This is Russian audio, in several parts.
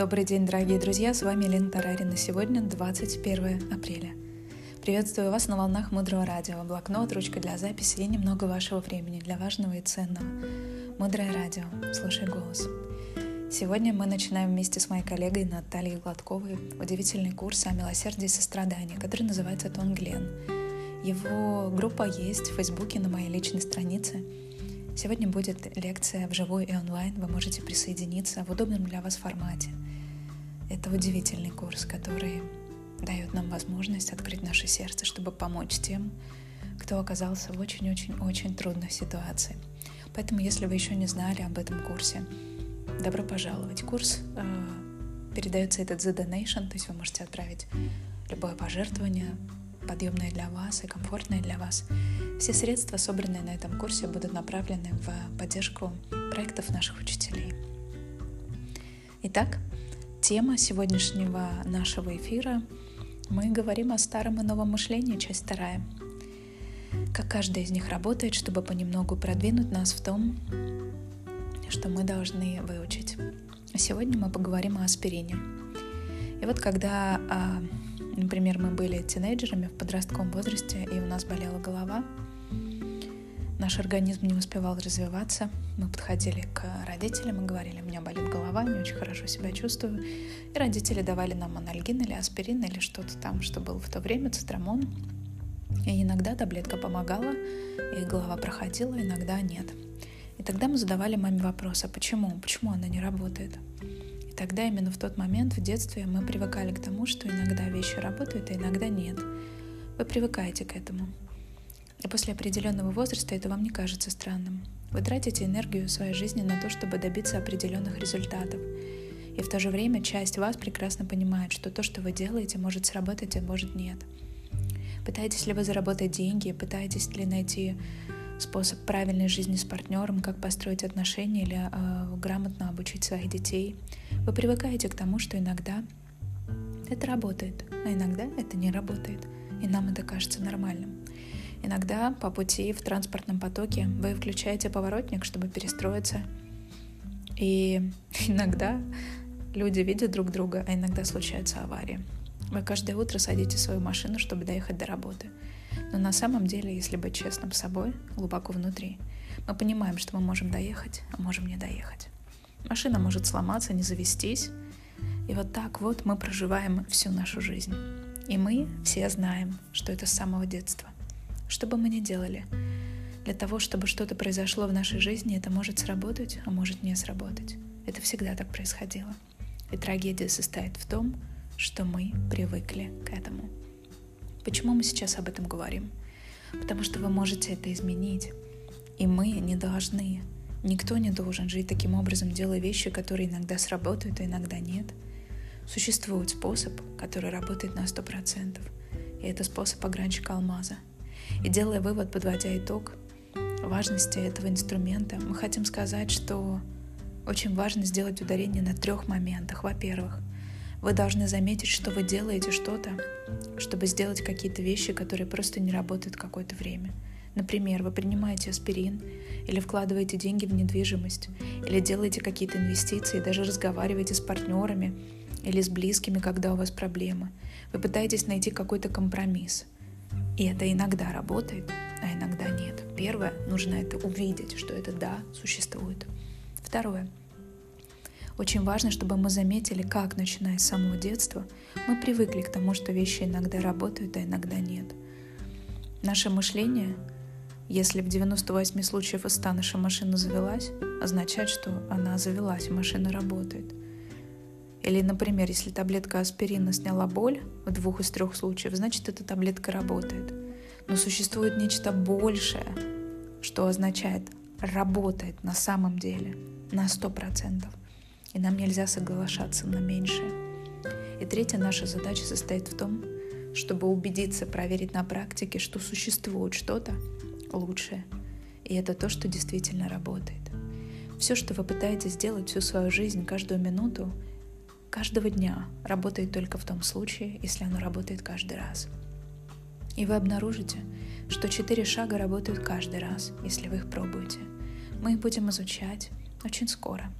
Добрый день, дорогие друзья, с вами Лена Тарарина. Сегодня 21 апреля. Приветствую вас на волнах Мудрого Радио. Блокнот, ручка для записи и немного вашего времени для важного и ценного. Мудрое Радио. Слушай голос. Сегодня мы начинаем вместе с моей коллегой Натальей Гладковой удивительный курс о милосердии и сострадании, который называется «Тон Глен». Его группа есть в Фейсбуке на моей личной странице – Сегодня будет лекция вживую и онлайн. Вы можете присоединиться в удобном для вас формате. Это удивительный курс, который дает нам возможность открыть наше сердце, чтобы помочь тем, кто оказался в очень-очень-очень трудной ситуации. Поэтому, если вы еще не знали об этом курсе, добро пожаловать. Курс э, передается этот за donation, то есть вы можете отправить любое пожертвование подъемные для вас и комфортные для вас. Все средства, собранные на этом курсе, будут направлены в поддержку проектов наших учителей. Итак, тема сегодняшнего нашего эфира мы говорим о старом и новом мышлении, часть вторая. Как каждая из них работает, чтобы понемногу продвинуть нас в том, что мы должны выучить. Сегодня мы поговорим о аспирине. И вот когда а, Например, мы были тинейджерами в подростковом возрасте, и у нас болела голова. Наш организм не успевал развиваться. Мы подходили к родителям и говорили, у меня болит голова, не очень хорошо себя чувствую. И родители давали нам анальгин или аспирин или что-то там, что было в то время, цитрамон. И иногда таблетка помогала, и голова проходила, иногда нет. И тогда мы задавали маме вопрос, а почему? Почему она не работает? Тогда именно в тот момент в детстве мы привыкали к тому, что иногда вещи работают, а иногда нет. Вы привыкаете к этому. И после определенного возраста это вам не кажется странным. Вы тратите энергию своей жизни на то, чтобы добиться определенных результатов. И в то же время часть вас прекрасно понимает, что то, что вы делаете, может сработать, а может нет. Пытаетесь ли вы заработать деньги, пытаетесь ли найти способ правильной жизни с партнером, как построить отношения или э, грамотно обучить своих детей. Вы привыкаете к тому, что иногда это работает, а иногда это не работает, и нам это кажется нормальным. Иногда по пути в транспортном потоке вы включаете поворотник, чтобы перестроиться, и иногда люди видят друг друга, а иногда случаются аварии. Вы каждое утро садите свою машину, чтобы доехать до работы – но на самом деле, если быть честным с собой, глубоко внутри, мы понимаем, что мы можем доехать, а можем не доехать. Машина может сломаться, не завестись. И вот так вот мы проживаем всю нашу жизнь. И мы все знаем, что это с самого детства. Что бы мы ни делали, для того, чтобы что-то произошло в нашей жизни, это может сработать, а может не сработать. Это всегда так происходило. И трагедия состоит в том, что мы привыкли к этому. Почему мы сейчас об этом говорим? Потому что вы можете это изменить. И мы не должны. Никто не должен жить таким образом, делая вещи, которые иногда сработают, а иногда нет. Существует способ, который работает на 100%. И это способ огранчика алмаза. И делая вывод, подводя итог важности этого инструмента, мы хотим сказать, что очень важно сделать ударение на трех моментах. Во-первых, вы должны заметить, что вы делаете что-то, чтобы сделать какие-то вещи, которые просто не работают какое-то время. Например, вы принимаете аспирин, или вкладываете деньги в недвижимость, или делаете какие-то инвестиции, даже разговариваете с партнерами или с близкими, когда у вас проблемы. Вы пытаетесь найти какой-то компромисс. И это иногда работает, а иногда нет. Первое, нужно это увидеть, что это да, существует. Второе, очень важно, чтобы мы заметили, как, начиная с самого детства, мы привыкли к тому, что вещи иногда работают, а иногда нет. Наше мышление, если в 98 случаев из 100 наша машина завелась, означает, что она завелась, машина работает. Или, например, если таблетка аспирина сняла боль в двух из трех случаев, значит, эта таблетка работает. Но существует нечто большее, что означает работает на самом деле на сто процентов и нам нельзя соглашаться на меньшее. И третья наша задача состоит в том, чтобы убедиться, проверить на практике, что существует что-то лучшее. И это то, что действительно работает. Все, что вы пытаетесь сделать всю свою жизнь, каждую минуту, каждого дня, работает только в том случае, если оно работает каждый раз. И вы обнаружите, что четыре шага работают каждый раз, если вы их пробуете. Мы их будем изучать, очень скоро.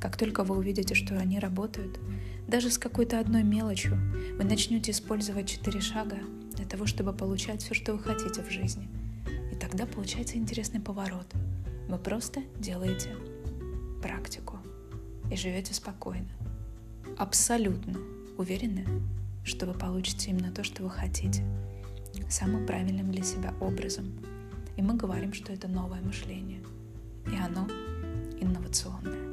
Как только вы увидите, что они работают, даже с какой-то одной мелочью, вы начнете использовать четыре шага для того, чтобы получать все, что вы хотите в жизни. Тогда получается интересный поворот. Вы просто делаете практику и живете спокойно. Абсолютно уверены, что вы получите именно то, что вы хотите, самым правильным для себя образом. И мы говорим, что это новое мышление. И оно инновационное.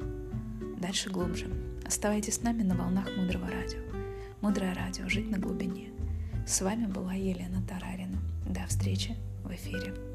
Дальше глубже. Оставайтесь с нами на волнах Мудрого Радио. Мудрое Радио. Жить на глубине. С вами была Елена Тарарина. До встречи в эфире.